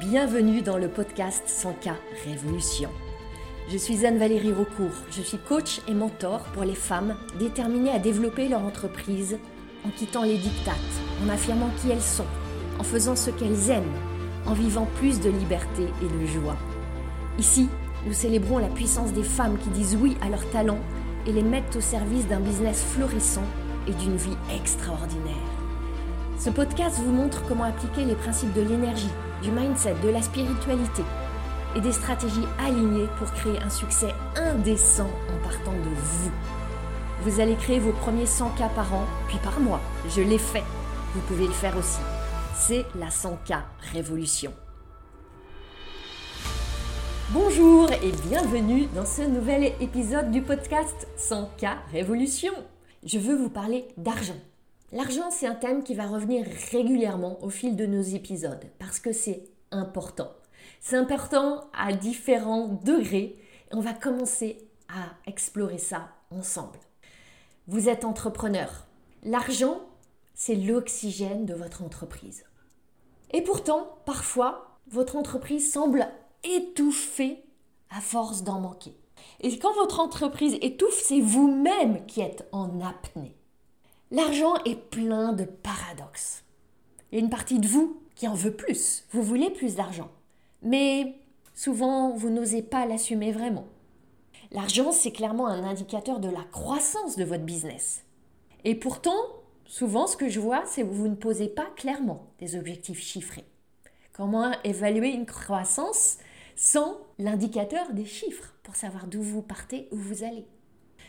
Bienvenue dans le podcast 100K Révolution. Je suis Anne-Valérie Raucourt, je suis coach et mentor pour les femmes déterminées à développer leur entreprise en quittant les dictates, en affirmant qui elles sont, en faisant ce qu'elles aiment, en vivant plus de liberté et de joie. Ici, nous célébrons la puissance des femmes qui disent oui à leurs talents et les mettent au service d'un business florissant et d'une vie extraordinaire. Ce podcast vous montre comment appliquer les principes de l'énergie, du mindset, de la spiritualité et des stratégies alignées pour créer un succès indécent en partant de vous. Vous allez créer vos premiers 100 k par an, puis par mois. Je l'ai fait. Vous pouvez le faire aussi. C'est la 100K Révolution. Bonjour et bienvenue dans ce nouvel épisode du podcast 100K Révolution. Je veux vous parler d'argent. L'argent, c'est un thème qui va revenir régulièrement au fil de nos épisodes parce que c'est important. C'est important à différents degrés et on va commencer à explorer ça ensemble. Vous êtes entrepreneur. L'argent, c'est l'oxygène de votre entreprise. Et pourtant, parfois, votre entreprise semble étouffée à force d'en manquer. Et quand votre entreprise étouffe, c'est vous-même qui êtes en apnée. L'argent est plein de paradoxes. Il y a une partie de vous qui en veut plus. Vous voulez plus d'argent. Mais souvent, vous n'osez pas l'assumer vraiment. L'argent, c'est clairement un indicateur de la croissance de votre business. Et pourtant, souvent, ce que je vois, c'est que vous ne posez pas clairement des objectifs chiffrés. Comment évaluer une croissance sans l'indicateur des chiffres pour savoir d'où vous partez, où vous allez?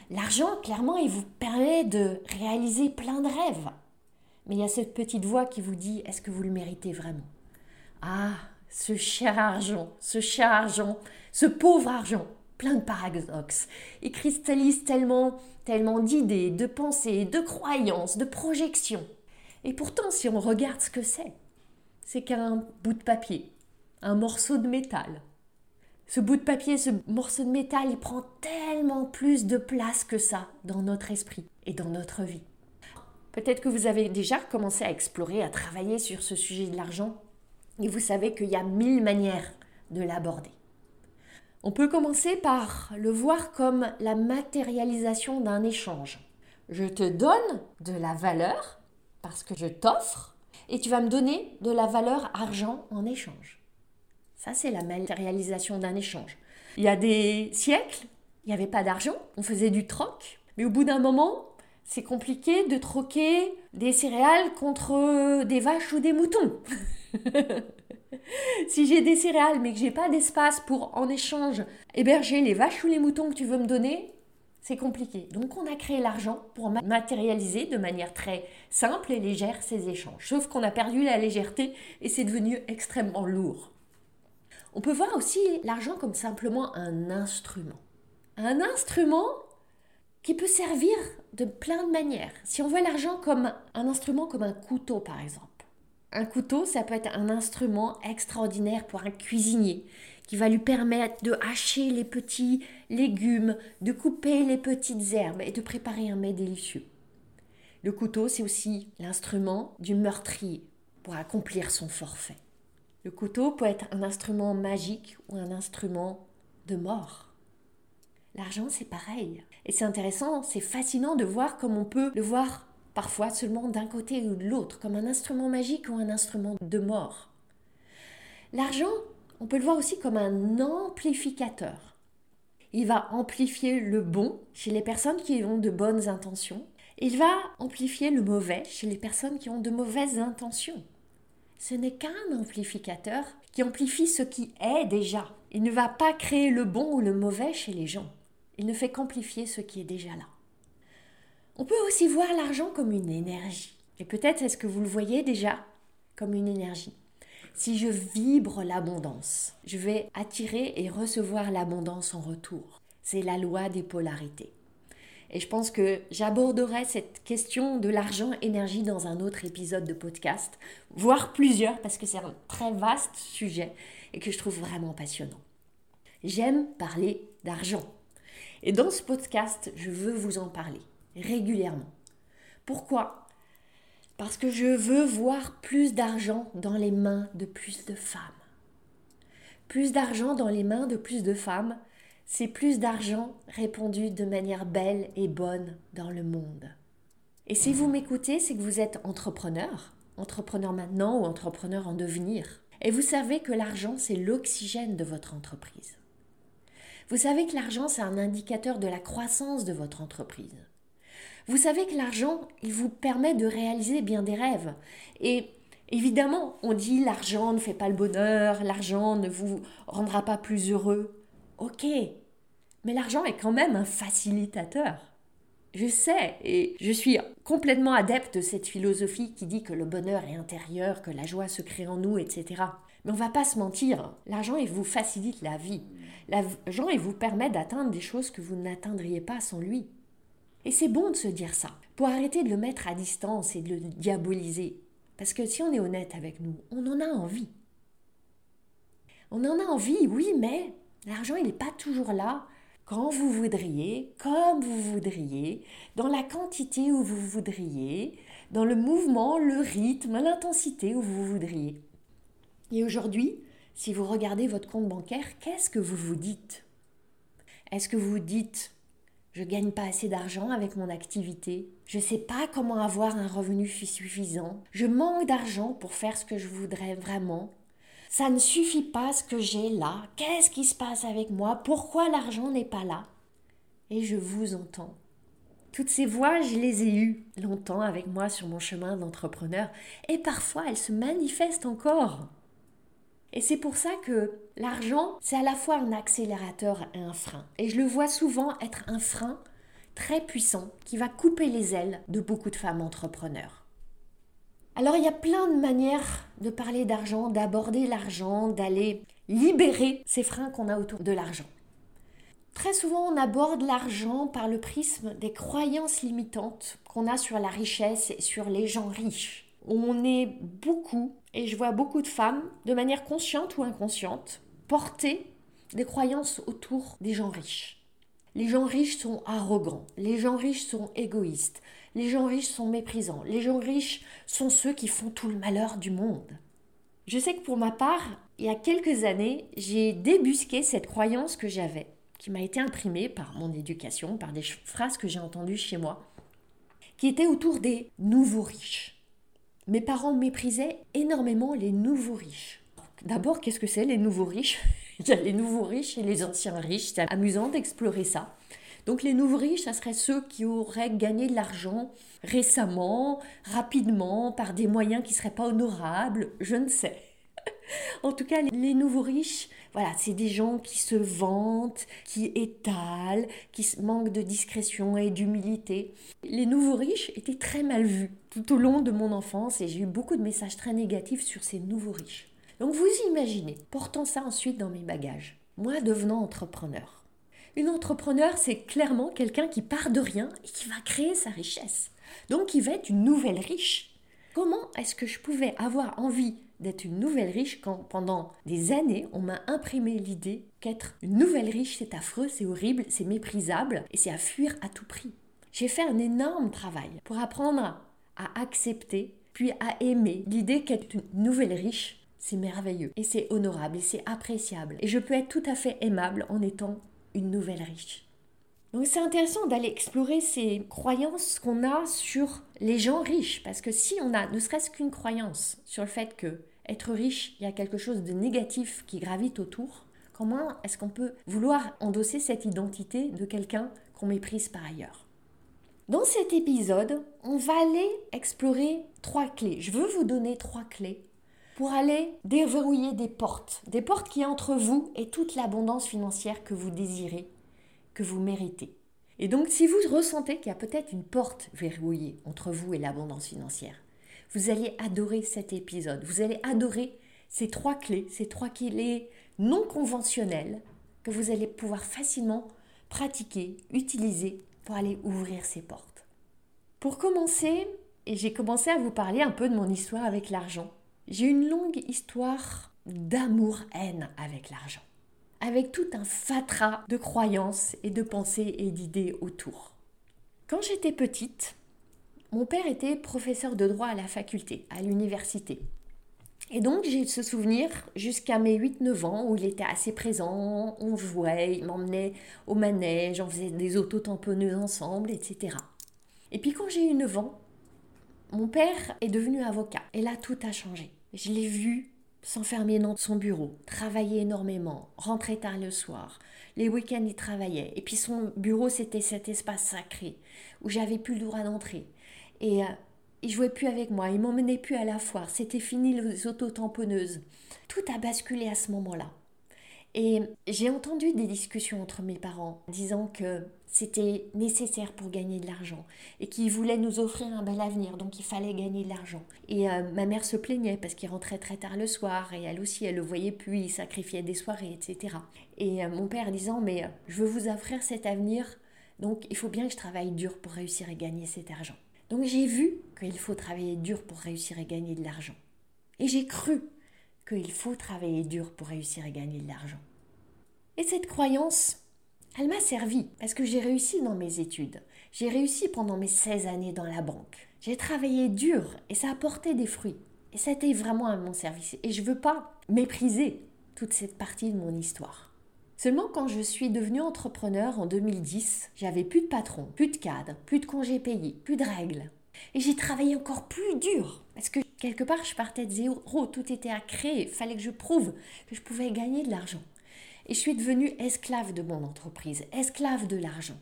L'argent, clairement, il vous permet de réaliser plein de rêves. Mais il y a cette petite voix qui vous dit, est-ce que vous le méritez vraiment? Ah, ce cher argent, ce cher argent, ce pauvre argent, plein de paradoxes. Il cristallise tellement, tellement d'idées, de pensées, de croyances, de projections. Et pourtant, si on regarde ce que c'est, c'est qu'un bout de papier, un morceau de métal, ce bout de papier, ce morceau de métal, il prend tellement plus de place que ça dans notre esprit et dans notre vie. Peut-être que vous avez déjà commencé à explorer, à travailler sur ce sujet de l'argent et vous savez qu'il y a mille manières de l'aborder. On peut commencer par le voir comme la matérialisation d'un échange. Je te donne de la valeur parce que je t'offre et tu vas me donner de la valeur argent en échange. Ça, c'est la matérialisation d'un échange. Il y a des siècles, il n'y avait pas d'argent, on faisait du troc, mais au bout d'un moment, c'est compliqué de troquer des céréales contre des vaches ou des moutons. si j'ai des céréales mais que j'ai pas d'espace pour en échange héberger les vaches ou les moutons que tu veux me donner, c'est compliqué. Donc on a créé l'argent pour matérialiser de manière très simple et légère ces échanges. Sauf qu'on a perdu la légèreté et c'est devenu extrêmement lourd. On peut voir aussi l'argent comme simplement un instrument. Un instrument qui peut servir de plein de manières. Si on voit l'argent comme un instrument comme un couteau par exemple. Un couteau, ça peut être un instrument extraordinaire pour un cuisinier qui va lui permettre de hacher les petits légumes, de couper les petites herbes et de préparer un mets délicieux. Le couteau, c'est aussi l'instrument du meurtrier pour accomplir son forfait. Le couteau peut être un instrument magique ou un instrument de mort. L'argent, c'est pareil. Et c'est intéressant, c'est fascinant de voir comme on peut le voir parfois seulement d'un côté ou de l'autre, comme un instrument magique ou un instrument de mort. L'argent, on peut le voir aussi comme un amplificateur. Il va amplifier le bon chez les personnes qui ont de bonnes intentions. Il va amplifier le mauvais chez les personnes qui ont de mauvaises intentions ce n'est qu'un amplificateur qui amplifie ce qui est déjà. Il ne va pas créer le bon ou le mauvais chez les gens. Il ne fait qu'amplifier ce qui est déjà là. On peut aussi voir l'argent comme une énergie. Et peut-être est-ce que vous le voyez déjà comme une énergie. Si je vibre l'abondance, je vais attirer et recevoir l'abondance en retour. C'est la loi des polarités. Et je pense que j'aborderai cette question de l'argent énergie dans un autre épisode de podcast, voire plusieurs, parce que c'est un très vaste sujet et que je trouve vraiment passionnant. J'aime parler d'argent. Et dans ce podcast, je veux vous en parler régulièrement. Pourquoi? Parce que je veux voir plus d'argent dans les mains de plus de femmes. Plus d'argent dans les mains de plus de femmes, c'est plus d'argent répandu de manière belle et bonne dans le monde. Et si vous m'écoutez, c'est que vous êtes entrepreneur, entrepreneur maintenant ou entrepreneur en devenir. Et vous savez que l'argent, c'est l'oxygène de votre entreprise. Vous savez que l'argent, c'est un indicateur de la croissance de votre entreprise. Vous savez que l'argent, il vous permet de réaliser bien des rêves. Et évidemment, on dit l'argent ne fait pas le bonheur, l'argent ne vous rendra pas plus heureux. Ok, mais l'argent est quand même un facilitateur. Je sais, et je suis complètement adepte de cette philosophie qui dit que le bonheur est intérieur, que la joie se crée en nous, etc. Mais on va pas se mentir, l'argent, vous facilite la vie. L'argent, vous permet d'atteindre des choses que vous n'atteindriez pas sans lui. Et c'est bon de se dire ça, pour arrêter de le mettre à distance et de le diaboliser. Parce que si on est honnête avec nous, on en a envie. On en a envie, oui, mais l'argent, il n'est pas toujours là quand vous voudriez, comme vous voudriez, dans la quantité où vous voudriez, dans le mouvement, le rythme, l'intensité où vous voudriez. Et aujourd'hui, si vous regardez votre compte bancaire, qu'est-ce que vous vous dites? Est-ce que vous vous dites je gagne pas assez d'argent avec mon activité, je ne sais pas comment avoir un revenu suffisant, je manque d'argent pour faire ce que je voudrais vraiment, ça ne suffit pas ce que j'ai là, qu'est-ce qui se passe avec moi, pourquoi l'argent n'est pas là? Et je vous entends. Toutes ces voix, je les ai eues longtemps avec moi sur mon chemin d'entrepreneur et parfois elles se manifestent encore. Et c'est pour ça que l'argent, c'est à la fois un accélérateur et un frein. Et je le vois souvent être un frein très puissant qui va couper les ailes de beaucoup de femmes entrepreneurs. Alors il y a plein de manières de parler d'argent, d'aborder l'argent, d'aller libérer ces freins qu'on a autour de l'argent. Très souvent, on aborde l'argent par le prisme des croyances limitantes qu'on a sur la richesse et sur les gens riches. On est beaucoup et je vois beaucoup de femmes, de manière consciente ou inconsciente, porter des croyances autour des gens riches. Les gens riches sont arrogants, les gens riches sont égoïstes, les gens riches sont méprisants, les gens riches sont ceux qui font tout le malheur du monde. Je sais que pour ma part, il y a quelques années, j'ai débusqué cette croyance que j'avais, qui m'a été imprimée par mon éducation, par des phrases que j'ai entendues chez moi, qui était autour des nouveaux riches. Mes parents méprisaient énormément les nouveaux riches. D'abord, qu'est-ce que c'est les nouveaux riches? Il y a les nouveaux riches et les anciens riches. C'est amusant d'explorer ça. Donc les nouveaux riches, ça serait ceux qui auraient gagné de l'argent récemment, rapidement, par des moyens qui ne seraient pas honorables, je ne sais. en tout cas, les nouveaux riches, voilà, c'est des gens qui se vantent, qui étalent, qui manquent de discrétion et d'humilité. Les nouveaux riches étaient très mal vus tout au long de mon enfance et j'ai eu beaucoup de messages très négatifs sur ces nouveaux riches. Donc vous imaginez, portant ça ensuite dans mes bagages, moi devenant entrepreneur. Une entrepreneur, c'est clairement quelqu'un qui part de rien et qui va créer sa richesse. Donc qui va être une nouvelle riche. Comment est-ce que je pouvais avoir envie d'être une nouvelle riche quand pendant des années on m'a imprimé l'idée qu'être une nouvelle riche c'est affreux, c'est horrible, c'est méprisable et c'est à fuir à tout prix. J'ai fait un énorme travail pour apprendre à accepter puis à aimer l'idée qu'être une nouvelle riche c'est merveilleux et c'est honorable et c'est appréciable et je peux être tout à fait aimable en étant une nouvelle riche. Donc c'est intéressant d'aller explorer ces croyances qu'on a sur les gens riches, parce que si on a ne serait-ce qu'une croyance sur le fait que être riche, il y a quelque chose de négatif qui gravite autour, comment est-ce qu'on peut vouloir endosser cette identité de quelqu'un qu'on méprise par ailleurs? Dans cet épisode, on va aller explorer trois clés. Je veux vous donner trois clés pour aller déverrouiller des portes, des portes qui entre vous et toute l'abondance financière que vous désirez que vous méritez. Et donc, si vous ressentez qu'il y a peut-être une porte verrouillée entre vous et l'abondance financière, vous allez adorer cet épisode. Vous allez adorer ces trois clés, ces trois clés non conventionnelles que vous allez pouvoir facilement pratiquer, utiliser pour aller ouvrir ces portes. Pour commencer, et j'ai commencé à vous parler un peu de mon histoire avec l'argent, j'ai une longue histoire d'amour-haine avec l'argent avec tout un fatras de croyances et de pensées et d'idées autour. Quand j'étais petite, mon père était professeur de droit à la faculté, à l'université. Et donc j'ai ce souvenir jusqu'à mes 8-9 ans où il était assez présent, on jouait, il m'emmenait au manège, on faisait des auto-tamponneuses ensemble, etc. Et puis quand j'ai eu 9 ans, mon père est devenu avocat. Et là, tout a changé. Je l'ai vu s'enfermer dans son bureau, travailler énormément, rentrer tard le soir. Les week-ends, il travaillait. Et puis son bureau, c'était cet espace sacré où j'avais plus le droit d'entrer. Et euh, il jouait plus avec moi, il m'emmenait plus à la foire, c'était fini les auto-tamponneuses. Tout a basculé à ce moment-là. Et j'ai entendu des discussions entre mes parents disant que c'était nécessaire pour gagner de l'argent et qu'ils voulaient nous offrir un bel avenir, donc il fallait gagner de l'argent. Et euh, ma mère se plaignait parce qu'il rentrait très tard le soir et elle aussi, elle le voyait plus, il sacrifiait des soirées, etc. Et euh, mon père disant, mais euh, je veux vous offrir cet avenir, donc il faut bien que je travaille dur pour réussir à gagner cet argent. Donc j'ai vu qu'il faut travailler dur pour réussir à gagner de l'argent. Et j'ai cru qu'il faut travailler dur pour réussir à gagner de l'argent. Et cette croyance, elle m'a servi parce que j'ai réussi dans mes études. J'ai réussi pendant mes 16 années dans la banque. J'ai travaillé dur et ça a porté des fruits. Et ça a été vraiment à mon service. Et je ne veux pas mépriser toute cette partie de mon histoire. Seulement quand je suis devenue entrepreneur en 2010, j'avais plus de patron, plus de cadre, plus de congés payés, plus de règles. Et j'ai travaillé encore plus dur. Parce que quelque part, je partais de zéro, tout était à créer, fallait que je prouve que je pouvais gagner de l'argent. Et je suis devenue esclave de mon entreprise, esclave de l'argent.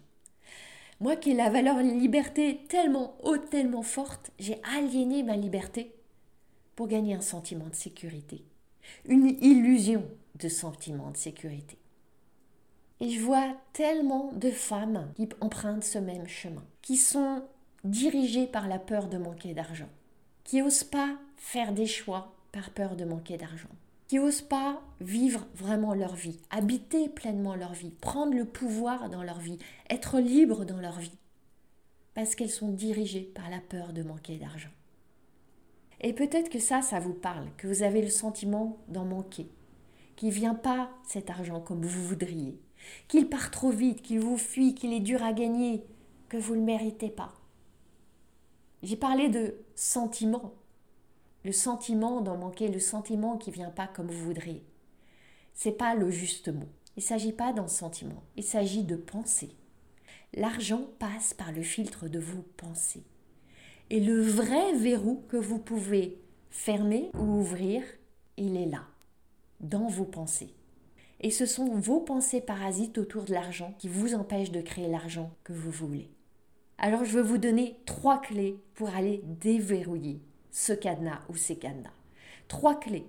Moi qui ai la valeur liberté tellement haute, tellement forte, j'ai aliéné ma liberté pour gagner un sentiment de sécurité. Une illusion de sentiment de sécurité. Et je vois tellement de femmes qui empruntent ce même chemin, qui sont dirigées par la peur de manquer d'argent, qui n'osent pas faire des choix par peur de manquer d'argent, qui n'osent pas vivre vraiment leur vie, habiter pleinement leur vie, prendre le pouvoir dans leur vie, être libres dans leur vie, parce qu'elles sont dirigées par la peur de manquer d'argent. Et peut-être que ça, ça vous parle, que vous avez le sentiment d'en manquer, qu'il ne vient pas cet argent comme vous voudriez, qu'il part trop vite, qu'il vous fuit, qu'il est dur à gagner, que vous ne le méritez pas. J'ai parlé de sentiment. Le sentiment d'en manquer, le sentiment qui vient pas comme vous voudriez. C'est pas le juste mot. Il s'agit pas d'un sentiment, il s'agit de penser. L'argent passe par le filtre de vos pensées. Et le vrai verrou que vous pouvez fermer ou ouvrir, il est là, dans vos pensées. Et ce sont vos pensées parasites autour de l'argent qui vous empêchent de créer l'argent que vous voulez. Alors je vais vous donner trois clés pour aller déverrouiller ce cadenas ou ces cadenas. Trois clés,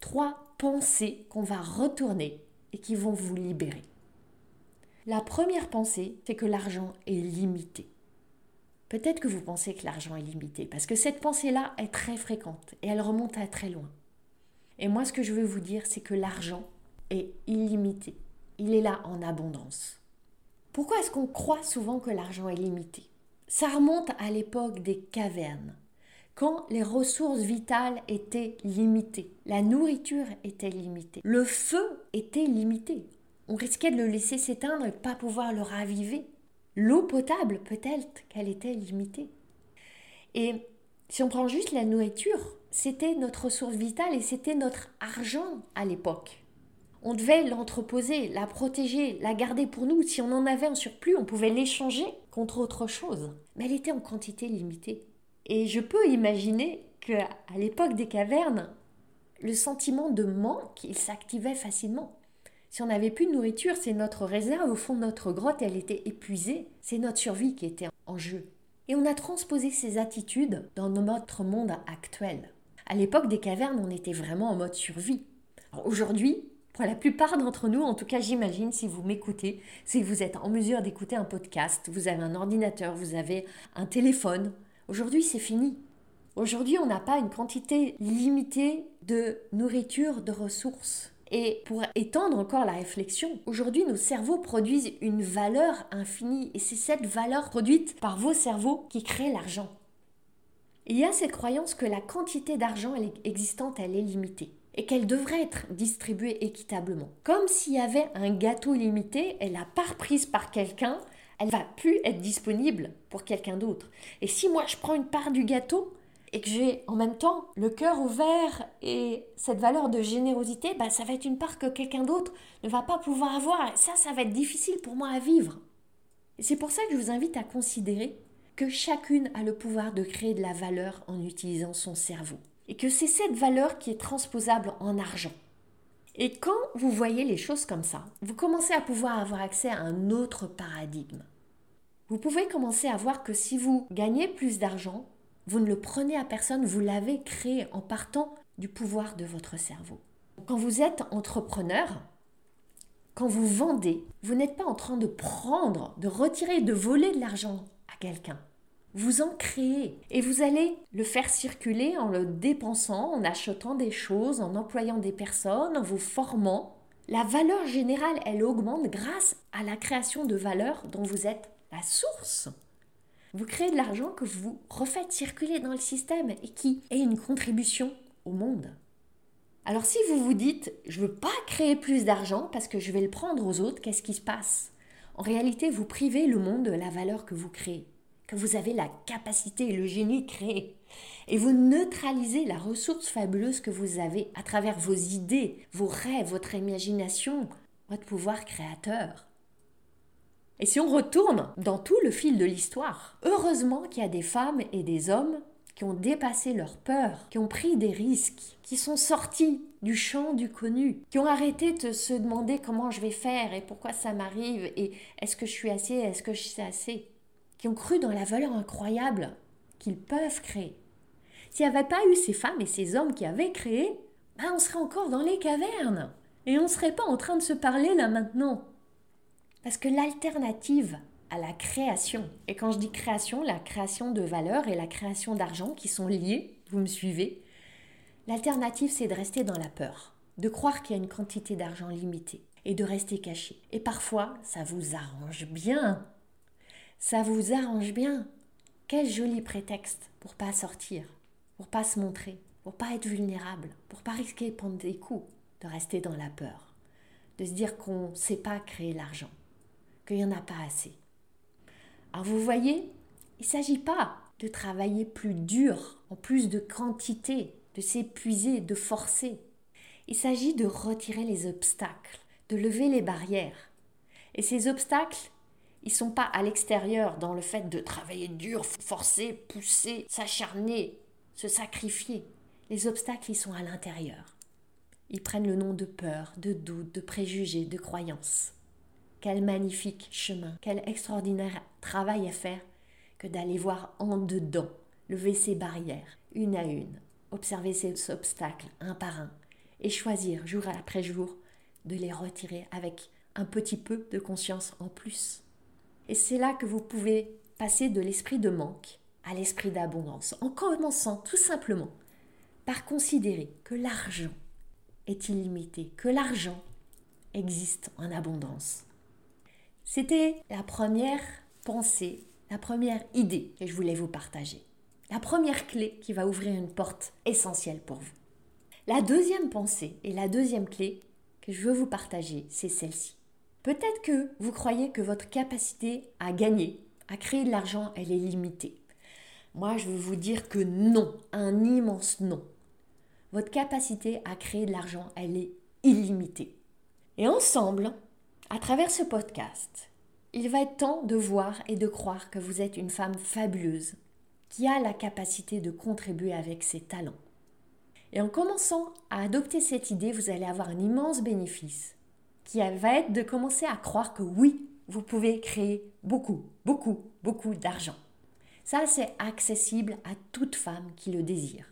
trois pensées qu'on va retourner et qui vont vous libérer. La première pensée, c'est que l'argent est limité. Peut-être que vous pensez que l'argent est limité, parce que cette pensée-là est très fréquente et elle remonte à très loin. Et moi, ce que je veux vous dire, c'est que l'argent est illimité. Il est là en abondance. Pourquoi est-ce qu'on croit souvent que l'argent est limité? Ça remonte à l'époque des cavernes, quand les ressources vitales étaient limitées, la nourriture était limitée, le feu était limité. On risquait de le laisser s'éteindre et de ne pas pouvoir le raviver. L'eau potable, peut-être qu'elle était limitée. Et si on prend juste la nourriture, c'était notre ressource vitale et c'était notre argent à l'époque. On devait l'entreposer, la protéger, la garder pour nous. Si on en avait un surplus, on pouvait l'échanger contre autre chose. Mais elle était en quantité limitée. Et je peux imaginer qu'à l'époque des cavernes, le sentiment de manque, il s'activait facilement. Si on n'avait plus de nourriture, c'est notre réserve au fond de notre grotte, elle était épuisée. C'est notre survie qui était en jeu. Et on a transposé ces attitudes dans notre monde actuel. À l'époque des cavernes, on était vraiment en mode survie. Aujourd'hui, pour la plupart d'entre nous, en tout cas j'imagine, si vous m'écoutez, si vous êtes en mesure d'écouter un podcast, vous avez un ordinateur, vous avez un téléphone, aujourd'hui c'est fini. Aujourd'hui on n'a pas une quantité limitée de nourriture, de ressources. Et pour étendre encore la réflexion, aujourd'hui nos cerveaux produisent une valeur infinie et c'est cette valeur produite par vos cerveaux qui crée l'argent. Il y a cette croyance que la quantité d'argent existante, elle est limitée et qu'elle devrait être distribuée équitablement. Comme s'il y avait un gâteau limité et la part prise par quelqu'un, elle va plus être disponible pour quelqu'un d'autre. Et si moi je prends une part du gâteau et que j'ai en même temps le cœur ouvert et cette valeur de générosité, bah, ça va être une part que quelqu'un d'autre ne va pas pouvoir avoir. Ça, ça va être difficile pour moi à vivre. Et c'est pour ça que je vous invite à considérer que chacune a le pouvoir de créer de la valeur en utilisant son cerveau. Et que c'est cette valeur qui est transposable en argent. Et quand vous voyez les choses comme ça, vous commencez à pouvoir avoir accès à un autre paradigme. Vous pouvez commencer à voir que si vous gagnez plus d'argent, vous ne le prenez à personne, vous l'avez créé en partant du pouvoir de votre cerveau. Quand vous êtes entrepreneur, quand vous vendez, vous n'êtes pas en train de prendre, de retirer, de voler de l'argent à quelqu'un. Vous en créez et vous allez le faire circuler en le dépensant, en achetant des choses, en employant des personnes, en vous formant. La valeur générale, elle augmente grâce à la création de valeur dont vous êtes la source. Vous créez de l'argent que vous refaites circuler dans le système et qui est une contribution au monde. Alors si vous vous dites, je ne veux pas créer plus d'argent parce que je vais le prendre aux autres, qu'est-ce qui se passe? En réalité, vous privez le monde de la valeur que vous créez, que vous avez la capacité et le génie de créer. Et vous neutralisez la ressource fabuleuse que vous avez à travers vos idées, vos rêves, votre imagination, votre pouvoir créateur. Et si on retourne dans tout le fil de l'histoire, heureusement qu'il y a des femmes et des hommes qui ont dépassé leur peur, qui ont pris des risques, qui sont sortis du champ du connu, qui ont arrêté de se demander comment je vais faire et pourquoi ça m'arrive et est-ce que je suis assez, est-ce que je suis assez, qui ont cru dans la valeur incroyable qu'ils peuvent créer. S'il n'y avait pas eu ces femmes et ces hommes qui avaient créé, ben on serait encore dans les cavernes et on ne serait pas en train de se parler là maintenant. Parce que l'alternative à la création, et quand je dis création, la création de valeur et la création d'argent qui sont liées, vous me suivez, l'alternative c'est de rester dans la peur, de croire qu'il y a une quantité d'argent limitée et de rester caché. Et parfois, ça vous arrange bien. Ça vous arrange bien. Quel joli prétexte pour pas sortir, pour pas se montrer, pour pas être vulnérable, pour pas risquer de prendre des coups, de rester dans la peur, de se dire qu'on ne sait pas créer l'argent qu'il n'y en a pas assez. Alors vous voyez, il ne s'agit pas de travailler plus dur, en plus de quantité, de s'épuiser, de forcer. Il s'agit de retirer les obstacles, de lever les barrières. Et ces obstacles, ils sont pas à l'extérieur dans le fait de travailler dur, forcer, pousser, s'acharner, se sacrifier. Les obstacles, ils sont à l'intérieur. Ils prennent le nom de peur, de doute, de préjugés, de croyances. Quel magnifique chemin, quel extraordinaire travail à faire que d'aller voir en dedans, lever ses barrières, une à une, observer ces obstacles un par un, et choisir jour après jour de les retirer avec un petit peu de conscience en plus. Et c'est là que vous pouvez passer de l'esprit de manque à l'esprit d'abondance, en commençant tout simplement par considérer que l'argent est illimité, que l'argent existe en abondance. C'était la première pensée, la première idée que je voulais vous partager. La première clé qui va ouvrir une porte essentielle pour vous. La deuxième pensée et la deuxième clé que je veux vous partager, c'est celle-ci. Peut-être que vous croyez que votre capacité à gagner, à créer de l'argent, elle est limitée. Moi, je veux vous dire que non, un immense non. Votre capacité à créer de l'argent, elle est illimitée. Et ensemble, à travers ce podcast, il va être temps de voir et de croire que vous êtes une femme fabuleuse qui a la capacité de contribuer avec ses talents. Et en commençant à adopter cette idée, vous allez avoir un immense bénéfice qui va être de commencer à croire que oui, vous pouvez créer beaucoup, beaucoup, beaucoup d'argent. Ça, c'est accessible à toute femme qui le désire.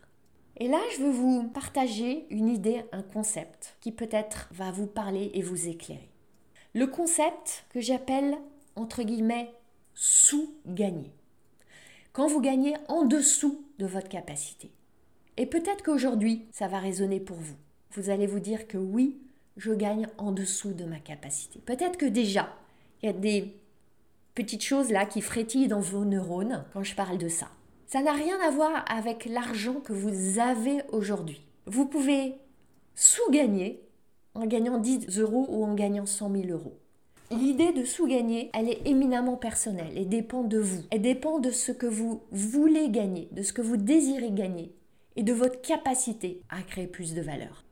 Et là, je veux vous partager une idée, un concept qui peut-être va vous parler et vous éclairer le concept que j'appelle entre guillemets sous-gagner. Quand vous gagnez en dessous de votre capacité. Et peut-être qu'aujourd'hui, ça va résonner pour vous. Vous allez vous dire que oui, je gagne en dessous de ma capacité. Peut-être que déjà, il y a des petites choses là qui frétillent dans vos neurones quand je parle de ça. Ça n'a rien à voir avec l'argent que vous avez aujourd'hui. Vous pouvez sous-gagner en gagnant 10 euros ou en gagnant 100 000 euros. L'idée de sous-gagner, elle est éminemment personnelle et dépend de vous. Elle dépend de ce que vous voulez gagner, de ce que vous désirez gagner et de votre capacité à créer plus de valeur.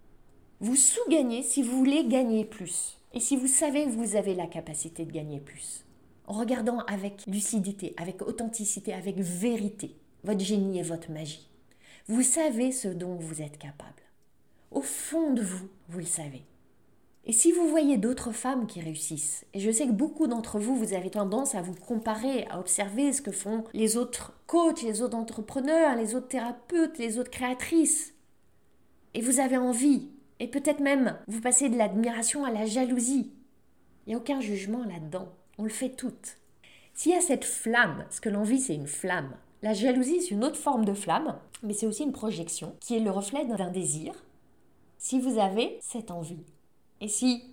Vous sous-gagnez si vous voulez gagner plus et si vous savez que vous avez la capacité de gagner plus. En regardant avec lucidité, avec authenticité, avec vérité, votre génie et votre magie. Vous savez ce dont vous êtes capable. Au fond de vous, vous le savez. Et si vous voyez d'autres femmes qui réussissent, et je sais que beaucoup d'entre vous, vous avez tendance à vous comparer, à observer ce que font les autres coachs, les autres entrepreneurs, les autres thérapeutes, les autres créatrices, et vous avez envie, et peut-être même vous passez de l'admiration à la jalousie. Il n'y a aucun jugement là-dedans, on le fait toutes. S'il y a cette flamme, parce que l'envie c'est une flamme, la jalousie c'est une autre forme de flamme, mais c'est aussi une projection qui est le reflet d'un désir. Si vous avez cette envie, et si,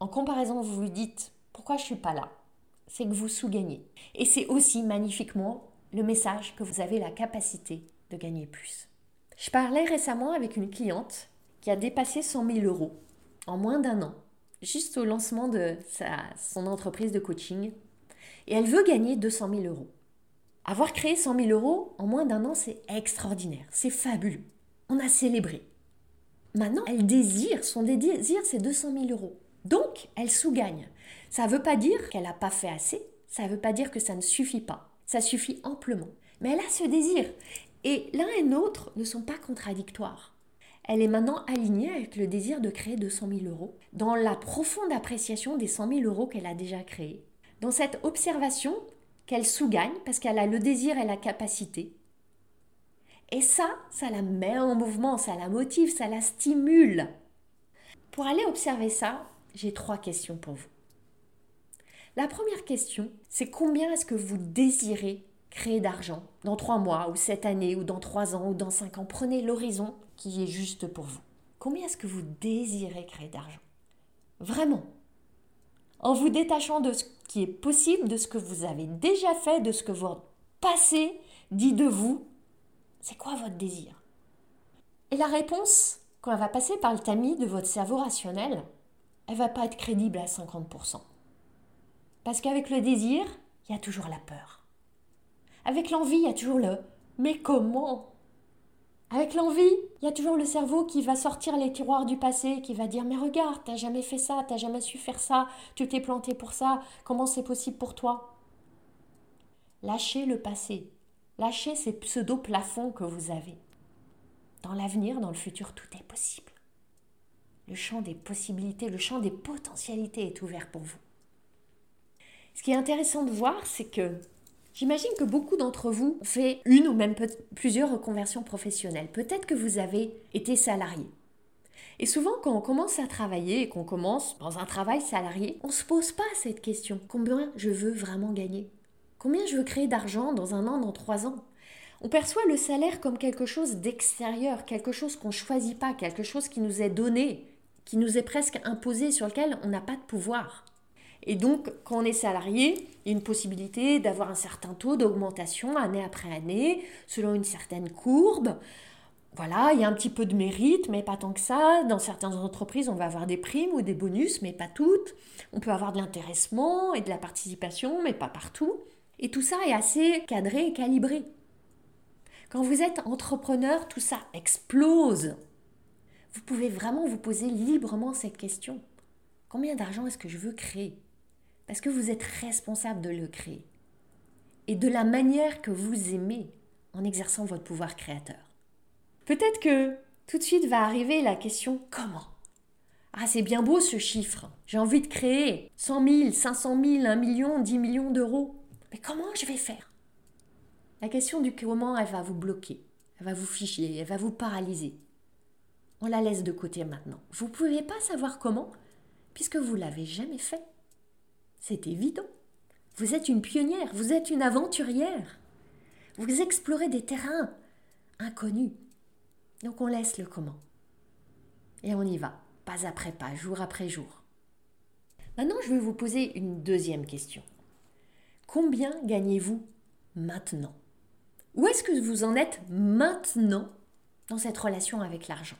en comparaison, vous vous dites pourquoi je suis pas là, c'est que vous sous-gagnez. Et c'est aussi magnifiquement le message que vous avez la capacité de gagner plus. Je parlais récemment avec une cliente qui a dépassé 100 000 euros en moins d'un an, juste au lancement de son entreprise de coaching. Et elle veut gagner 200 000 euros. Avoir créé 100 000 euros en moins d'un an, c'est extraordinaire, c'est fabuleux. On a célébré. Maintenant, elle désire, son désir, c'est 200 000 euros. Donc, elle sous-gagne. Ça ne veut pas dire qu'elle n'a pas fait assez, ça ne veut pas dire que ça ne suffit pas. Ça suffit amplement. Mais elle a ce désir. Et l'un et l'autre ne sont pas contradictoires. Elle est maintenant alignée avec le désir de créer 200 000 euros, dans la profonde appréciation des 100 000 euros qu'elle a déjà créés, dans cette observation qu'elle sous-gagne parce qu'elle a le désir et la capacité, et ça, ça la met en mouvement, ça la motive, ça la stimule. Pour aller observer ça, j'ai trois questions pour vous. La première question, c'est combien est-ce que vous désirez créer d'argent dans trois mois, ou cette année, ou dans trois ans, ou dans cinq ans? Prenez l'horizon qui est juste pour vous. Combien est-ce que vous désirez créer d'argent? Vraiment. En vous détachant de ce qui est possible, de ce que vous avez déjà fait, de ce que votre passé dit de vous, c'est quoi votre désir? Et la réponse, quand elle va passer par le tamis de votre cerveau rationnel, elle va pas être crédible à 50%. Parce qu'avec le désir, il y a toujours la peur. Avec l'envie, il y a toujours le mais comment? Avec l'envie, il y a toujours le cerveau qui va sortir les tiroirs du passé, qui va dire mais regarde, t'as jamais fait ça, t'as jamais su faire ça, tu t'es planté pour ça, comment c'est possible pour toi? Lâchez le passé, Lâchez ces pseudo-plafonds que vous avez. Dans l'avenir, dans le futur, tout est possible. Le champ des possibilités, le champ des potentialités est ouvert pour vous. Ce qui est intéressant de voir, c'est que j'imagine que beaucoup d'entre vous ont fait une ou même plusieurs reconversions professionnelles. Peut-être que vous avez été salarié. Et souvent, quand on commence à travailler et qu'on commence dans un travail salarié, on ne se pose pas cette question. Combien je veux vraiment gagner? Combien je veux créer d'argent dans un an, dans trois ans? On perçoit le salaire comme quelque chose d'extérieur, quelque chose qu'on ne choisit pas, quelque chose qui nous est donné, qui nous est presque imposé, sur lequel on n'a pas de pouvoir. Et donc, quand on est salarié, il y a une possibilité d'avoir un certain taux d'augmentation année après année, selon une certaine courbe. Voilà, il y a un petit peu de mérite, mais pas tant que ça. Dans certaines entreprises, on va avoir des primes ou des bonus, mais pas toutes. On peut avoir de l'intéressement et de la participation, mais pas partout. Et tout ça est assez cadré et calibré. Quand vous êtes entrepreneur, tout ça explose. Vous pouvez vraiment vous poser librement cette question. Combien d'argent est-ce que je veux créer? Parce que vous êtes responsable de le créer. Et de la manière que vous aimez en exerçant votre pouvoir créateur. Peut-être que tout de suite va arriver la question comment? Ah, c'est bien beau ce chiffre. J'ai envie de créer 100 000, 500 000, 1 million, 10 millions d'euros. Mais comment je vais faire? La question du comment, elle va vous bloquer, elle va vous ficher, elle va vous paralyser. On la laisse de côté maintenant. Vous ne pouvez pas savoir comment, puisque vous l'avez jamais fait. C'est évident. Vous êtes une pionnière, vous êtes une aventurière. Vous explorez des terrains inconnus. Donc on laisse le comment. Et on y va, pas après pas, jour après jour. Maintenant, je vais vous poser une deuxième question. Combien gagnez-vous maintenant? Où est-ce que vous en êtes maintenant dans cette relation avec l'argent?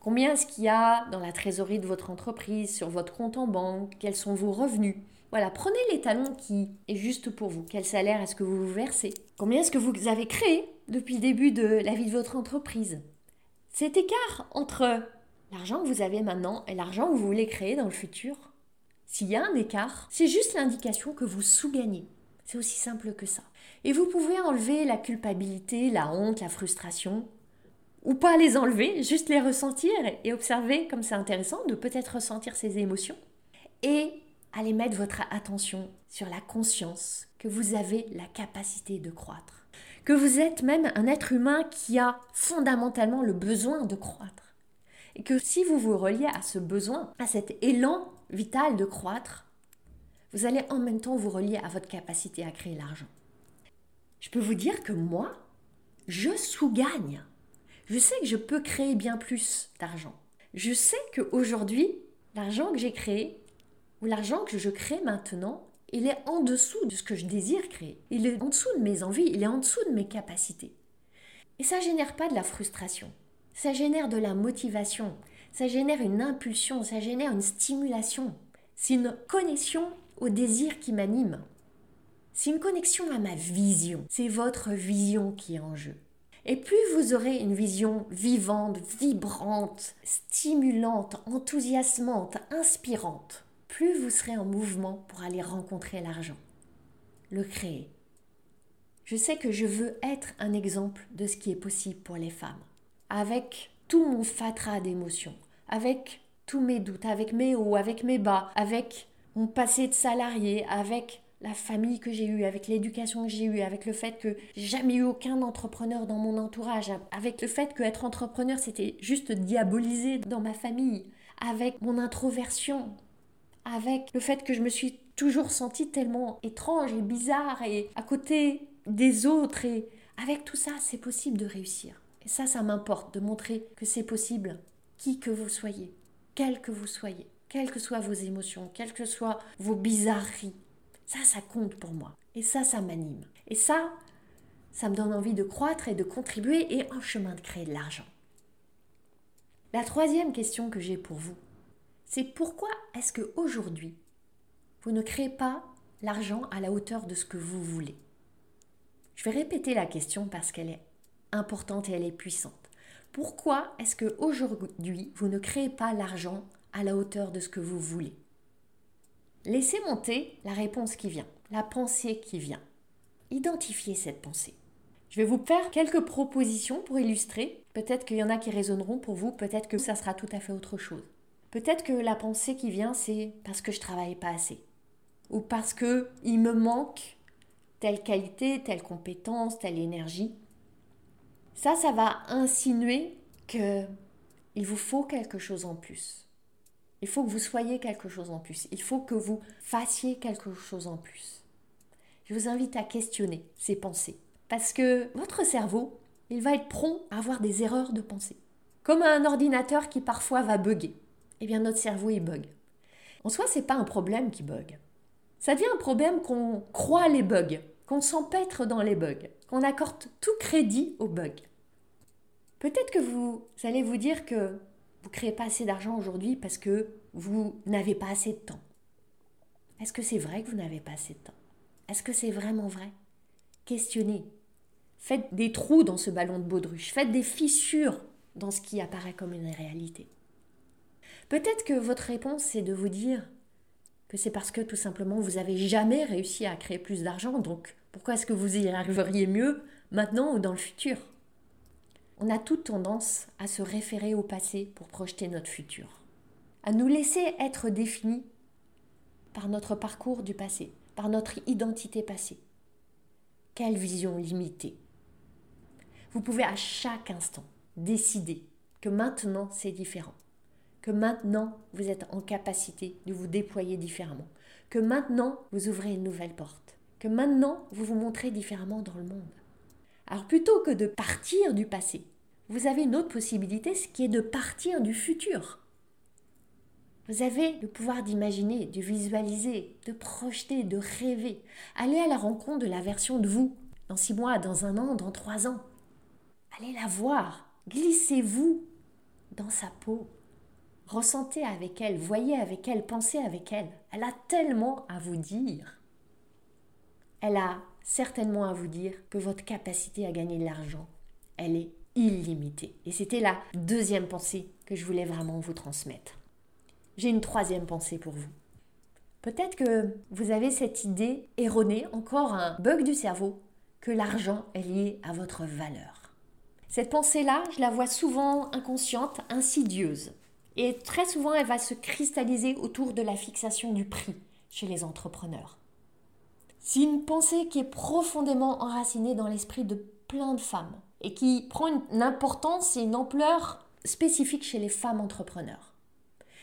Combien est-ce qu'il y a dans la trésorerie de votre entreprise, sur votre compte en banque? Quels sont vos revenus? Voilà, prenez l'étalon qui est juste pour vous. Quel salaire est-ce que vous vous versez? Combien est-ce que vous avez créé depuis le début de la vie de votre entreprise? Cet écart entre l'argent que vous avez maintenant et l'argent que vous voulez créer dans le futur, s'il y a un écart, c'est juste l'indication que vous sous-gagnez. C'est aussi simple que ça. Et vous pouvez enlever la culpabilité, la honte, la frustration ou pas les enlever, juste les ressentir et observer comme c'est intéressant de peut-être ressentir ces émotions et aller mettre votre attention sur la conscience que vous avez la capacité de croître, que vous êtes même un être humain qui a fondamentalement le besoin de croître. Et que si vous vous reliez à ce besoin, à cet élan vital de croître, vous allez en même temps vous relier à votre capacité à créer l'argent. Je peux vous dire que moi, je sous-gagne je sais que je peux créer bien plus d'argent. Je sais qu'aujourd'hui, l'argent que j'ai créé, ou l'argent que je crée maintenant, il est en dessous de ce que je désire créer. Il est en dessous de mes envies, il est en dessous de mes capacités. Et ça génère pas de la frustration. Ça génère de la motivation. Ça génère une impulsion, ça génère une stimulation. C'est une connexion au désir qui m'anime. C'est une connexion à ma vision. C'est votre vision qui est en jeu. Et plus vous aurez une vision vivante, vibrante, stimulante, enthousiasmante, inspirante, plus vous serez en mouvement pour aller rencontrer l'argent, le créer. Je sais que je veux être un exemple de ce qui est possible pour les femmes, avec tout mon fatras d'émotions, avec tous mes doutes, avec mes hauts, avec mes bas, avec mon passé de salarié, avec la famille que j'ai eue, avec l'éducation que j'ai eue, avec le fait que j'ai jamais eu aucun entrepreneur dans mon entourage, avec le fait que être entrepreneur c'était juste diabolisé dans ma famille, avec mon introversion, avec le fait que je me suis toujours sentie tellement étrange et bizarre et à côté des autres et avec tout ça, c'est possible de réussir. Et ça, ça m'importe de montrer que c'est possible, qui que vous soyez, quel que vous soyez, quelles que soient vos émotions, quelles que soient vos bizarreries, ça, ça compte pour moi. Et ça, ça m'anime. Et ça, ça me donne envie de croître et de contribuer et en chemin de créer de l'argent. La troisième question que j'ai pour vous, c'est pourquoi est-ce que aujourd'hui vous ne créez pas l'argent à la hauteur de ce que vous voulez? Je vais répéter la question parce qu'elle est importante et elle est puissante. Pourquoi est-ce que aujourd'hui vous ne créez pas l'argent à la hauteur de ce que vous voulez? Laissez monter la réponse qui vient, la pensée qui vient. Identifiez cette pensée. Je vais vous faire quelques propositions pour illustrer. Peut-être qu'il y en a qui résonneront pour vous, peut-être que ça sera tout à fait autre chose. Peut-être que la pensée qui vient, c'est parce que je travaille pas assez. Ou parce que il me manque telle qualité, telle compétence, telle énergie. Ça, ça va insinuer que il vous faut quelque chose en plus. Il faut que vous soyez quelque chose en plus. Il faut que vous fassiez quelque chose en plus. Je vous invite à questionner ces pensées. Parce que votre cerveau, il va être prompt à avoir des erreurs de pensée. Comme un ordinateur qui parfois va bugger. Eh bien, notre cerveau, il bug. En soi, ce n'est pas un problème qui bug. Ça devient un problème qu'on croit les bugs, qu'on s'empêtre dans les bugs, qu'on accorde tout crédit aux bugs. Peut-être que vous allez vous dire que vous ne créez pas assez d'argent aujourd'hui parce que vous n'avez pas assez de temps. Est-ce que c'est vrai que vous n'avez pas assez de temps? Est-ce que c'est vraiment vrai? Questionnez. Faites des trous dans ce ballon de baudruche. Faites des fissures dans ce qui apparaît comme une réalité. Peut-être que votre réponse, c'est de vous dire que c'est parce que tout simplement vous n'avez jamais réussi à créer plus d'argent, donc pourquoi est-ce que vous y arriveriez mieux maintenant ou dans le futur? On a toute tendance à se référer au passé pour projeter notre futur, à nous laisser être définis par notre parcours du passé, par notre identité passée. Quelle vision limitée. Vous pouvez à chaque instant décider que maintenant c'est différent, que maintenant vous êtes en capacité de vous déployer différemment, que maintenant vous ouvrez une nouvelle porte, que maintenant vous vous montrez différemment dans le monde. Alors plutôt que de partir du passé, vous avez une autre possibilité, ce qui est de partir du futur. Vous avez le pouvoir d'imaginer, de visualiser, de projeter, de rêver. Allez à la rencontre de la version de vous, dans six mois, dans un an, dans trois ans. Allez la voir. Glissez-vous dans sa peau. Ressentez avec elle, voyez avec elle, pensez avec elle. Elle a tellement à vous dire. Elle a certainement à vous dire que votre capacité à gagner de l'argent, elle est illimitée. Et c'était la deuxième pensée que je voulais vraiment vous transmettre. J'ai une troisième pensée pour vous. Peut-être que vous avez cette idée erronée, encore un bug du cerveau, que l'argent est lié à votre valeur. Cette pensée-là, je la vois souvent inconsciente, insidieuse. Et très souvent, elle va se cristalliser autour de la fixation du prix chez les entrepreneurs. C'est une pensée qui est profondément enracinée dans l'esprit de plein de femmes et qui prend une importance et une ampleur spécifique chez les femmes entrepreneurs.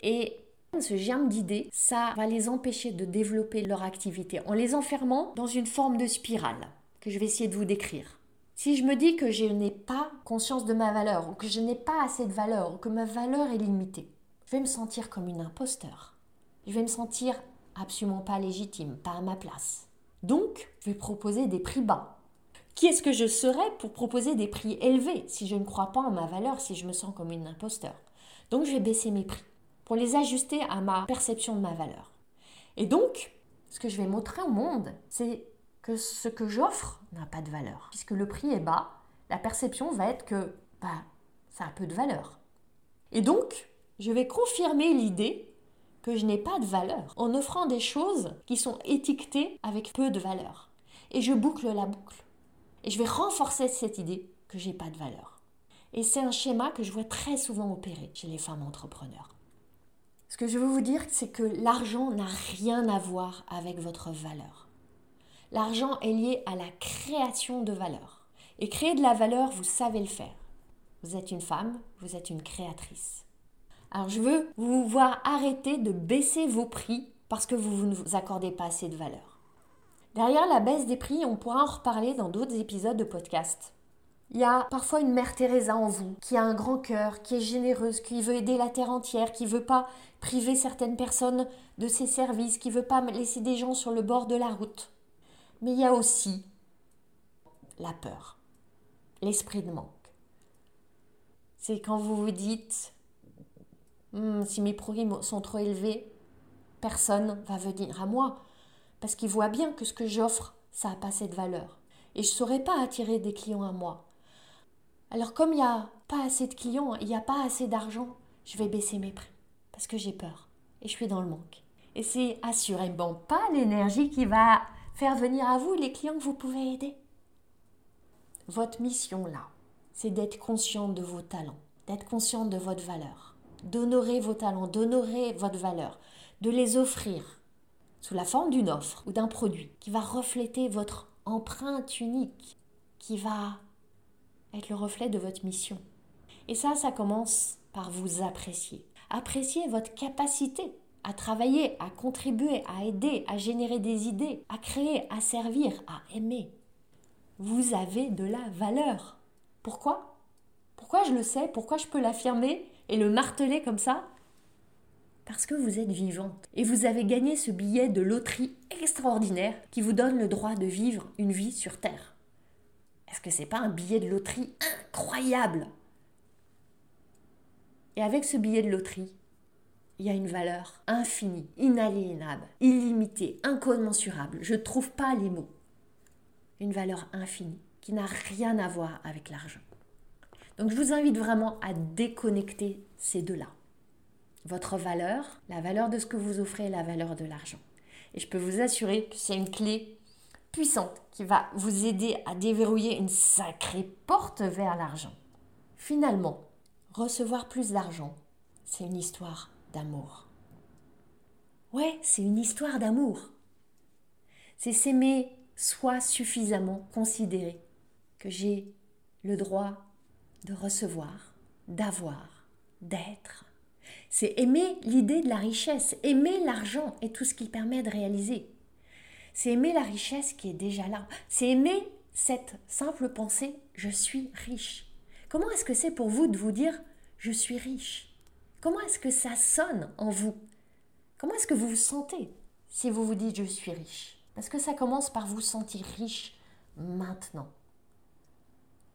Et ce germe d'idées, ça va les empêcher de développer leur activité en les enfermant dans une forme de spirale que je vais essayer de vous décrire. Si je me dis que je n'ai pas conscience de ma valeur ou que je n'ai pas assez de valeur ou que ma valeur est limitée, je vais me sentir comme une imposteur. Je vais me sentir absolument pas légitime, pas à ma place. Donc, je vais proposer des prix bas. Qui est-ce que je serais pour proposer des prix élevés si je ne crois pas en ma valeur, si je me sens comme une imposteur? Donc, je vais baisser mes prix pour les ajuster à ma perception de ma valeur. Et donc, ce que je vais montrer au monde, c'est que ce que j'offre n'a pas de valeur. Puisque le prix est bas, la perception va être que bah, ça a peu de valeur. Et donc, je vais confirmer l'idée que je n'ai pas de valeur en offrant des choses qui sont étiquetées avec peu de valeur. Et je boucle la boucle. Et je vais renforcer cette idée que j'ai pas de valeur. Et c'est un schéma que je vois très souvent opérer chez les femmes entrepreneurs. Ce que je veux vous dire, c'est que l'argent n'a rien à voir avec votre valeur. L'argent est lié à la création de valeur. Et créer de la valeur, vous savez le faire. Vous êtes une femme, vous êtes une créatrice. Alors je veux vous voir arrêter de baisser vos prix parce que vous ne vous accordez pas assez de valeur. Derrière la baisse des prix, on pourra en reparler dans d'autres épisodes de podcast. Il y a parfois une mère Teresa en vous qui a un grand cœur, qui est généreuse, qui veut aider la terre entière, qui veut pas priver certaines personnes de ses services, qui veut pas laisser des gens sur le bord de la route. Mais il y a aussi la peur, l'esprit de manque. C'est quand vous vous dites hmm, si mes produits sont trop élevés, personne va venir à moi parce qu'il voit bien que ce que j'offre, ça a pas de valeur et je ne saurais pas attirer des clients à moi. Alors comme il n'y a pas assez de clients, il n'y a pas assez d'argent, je vais baisser mes prix parce que j'ai peur et je suis dans le manque. Et c'est assurément pas l'énergie qui va faire venir à vous les clients que vous pouvez aider. Votre mission là, c'est d'être conscient de vos talents, d'être conscient de votre valeur, d'honorer vos talents, d'honorer votre valeur, de les offrir sous la forme d'une offre ou d'un produit qui va refléter votre empreinte unique, qui va être le reflet de votre mission. Et ça, ça commence par vous apprécier. Apprécier votre capacité à travailler, à contribuer, à aider, à générer des idées, à créer, à servir, à aimer. Vous avez de la valeur. Pourquoi? Pourquoi je le sais? Pourquoi je peux l'affirmer? Et le marteler comme ça Parce que vous êtes vivante et vous avez gagné ce billet de loterie extraordinaire qui vous donne le droit de vivre une vie sur Terre. Est-ce que c'est pas un billet de loterie incroyable? Et avec ce billet de loterie, il y a une valeur infinie, inaliénable, illimitée, incommensurable. Je ne trouve pas les mots. Une valeur infinie qui n'a rien à voir avec l'argent. Donc je vous invite vraiment à déconnecter ces deux-là. Votre valeur, la valeur de ce que vous offrez, la valeur de l'argent. Et je peux vous assurer que c'est une clé puissante qui va vous aider à déverrouiller une sacrée porte vers l'argent. Finalement, recevoir plus d'argent, c'est une histoire d'amour. Ouais, c'est une histoire d'amour. C'est s'aimer soi suffisamment considéré que j'ai le droit de recevoir, d'avoir, d'être. C'est aimer l'idée de la richesse, aimer l'argent et tout ce qu'il permet de réaliser. C'est aimer la richesse qui est déjà là. C'est aimer cette simple pensée je suis riche. Comment est-ce que c'est pour vous de vous dire je suis riche? Comment est-ce que ça sonne en vous? Comment est-ce que vous vous sentez si vous vous dites je suis riche? Parce que ça commence par vous sentir riche maintenant.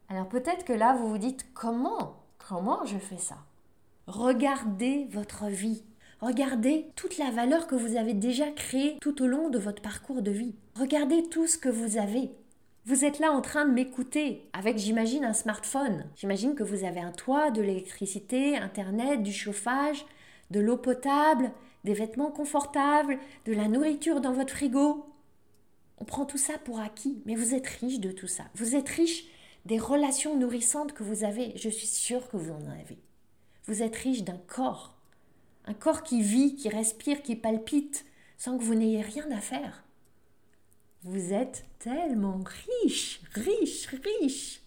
Alors peut-être que là vous vous dites comment Comment je fais ça? Regardez votre vie. Regardez toute la valeur que vous avez déjà créée tout au long de votre parcours de vie. Regardez tout ce que vous avez. Vous êtes là en train de m'écouter avec, j'imagine, un smartphone. J'imagine que vous avez un toit, de l'électricité, Internet, du chauffage, de l'eau potable, des vêtements confortables, de la nourriture dans votre frigo. On prend tout ça pour acquis, mais vous êtes riche de tout ça. Vous êtes riche des relations nourrissantes que vous avez. Je suis sûre que vous en avez. Vous êtes riche d'un corps. Un corps qui vit, qui respire, qui palpite, sans que vous n'ayez rien à faire. Vous êtes tellement riche, riche, riche.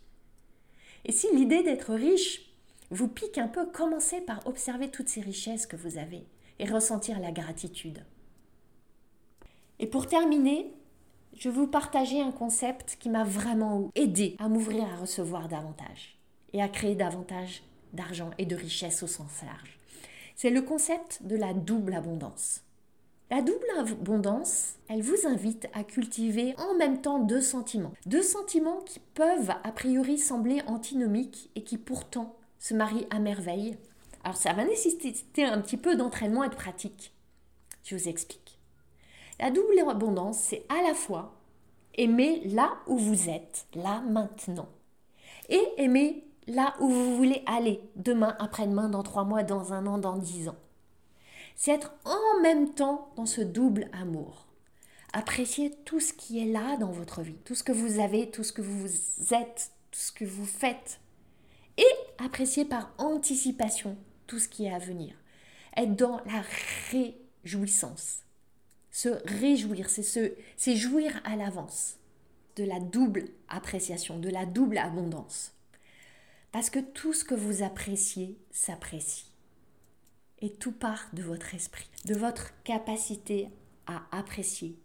Et si l'idée d'être riche vous pique un peu, commencez par observer toutes ces richesses que vous avez et ressentir la gratitude. Et pour terminer, je vais vous partager un concept qui m'a vraiment aidé à m'ouvrir à recevoir davantage et à créer davantage d'argent et de richesse au sens large. C'est le concept de la double abondance. La double abondance, elle vous invite à cultiver en même temps deux sentiments. Deux sentiments qui peuvent a priori sembler antinomiques et qui pourtant se marient à merveille. Alors ça va nécessiter un petit peu d'entraînement et de pratique. Je vous explique. La double abondance, c'est à la fois aimer là où vous êtes, là maintenant, et aimer là où vous voulez aller, demain, après-demain, dans trois mois, dans un an, dans dix ans c'est être en même temps dans ce double amour. Apprécier tout ce qui est là dans votre vie, tout ce que vous avez, tout ce que vous êtes, tout ce que vous faites. Et apprécier par anticipation tout ce qui est à venir. Être dans la réjouissance. Se réjouir, c'est jouir à l'avance de la double appréciation, de la double abondance. Parce que tout ce que vous appréciez s'apprécie. Et tout part de votre esprit, de votre capacité à apprécier,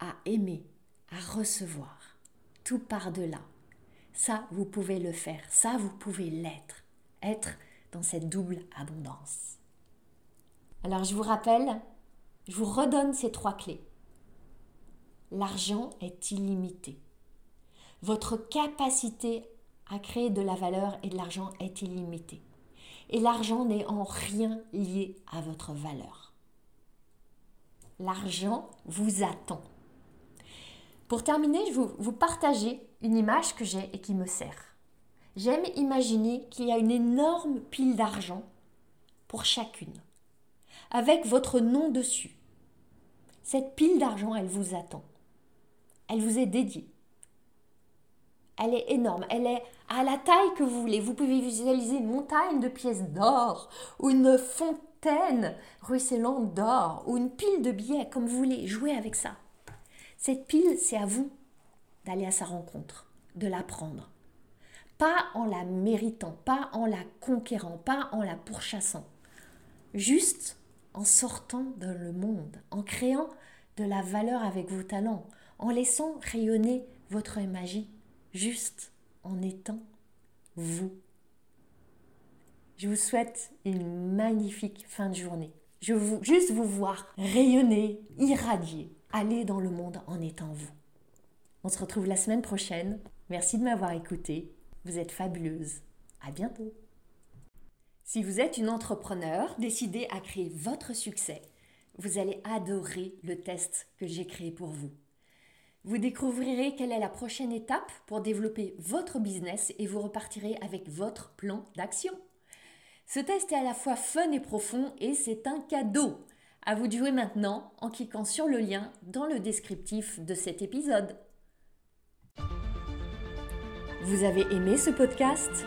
à aimer, à recevoir. Tout part de là. Ça, vous pouvez le faire. Ça, vous pouvez l'être. Être dans cette double abondance. Alors, je vous rappelle, je vous redonne ces trois clés. L'argent est illimité. Votre capacité à créer de la valeur et de l'argent est illimitée et l'argent n'est en rien lié à votre valeur. L'argent vous attend. Pour terminer, je vais vous partager une image que j'ai et qui me sert. J'aime imaginer qu'il y a une énorme pile d'argent pour chacune, avec votre nom dessus. Cette pile d'argent, elle vous attend. Elle vous est dédiée. Elle est énorme. Elle est à la taille que vous voulez. Vous pouvez visualiser une montagne de pièces d'or ou une fontaine ruisselante d'or ou une pile de billets, comme vous voulez. Jouer avec ça. Cette pile, c'est à vous d'aller à sa rencontre, de la prendre. Pas en la méritant, pas en la conquérant, pas en la pourchassant. Juste en sortant dans le monde, en créant de la valeur avec vos talents, en laissant rayonner votre magie juste en étant vous. Je vous souhaite une magnifique fin de journée. Je veux juste vous voir rayonner, irradier, aller dans le monde en étant vous. On se retrouve la semaine prochaine. Merci de m'avoir écouté. Vous êtes fabuleuse. À bientôt. Si vous êtes une entrepreneur décidée à créer votre succès, vous allez adorer le test que j'ai créé pour vous. Vous découvrirez quelle est la prochaine étape pour développer votre business et vous repartirez avec votre plan d'action. Ce test est à la fois fun et profond et c'est un cadeau. À vous de jouer maintenant en cliquant sur le lien dans le descriptif de cet épisode. Vous avez aimé ce podcast?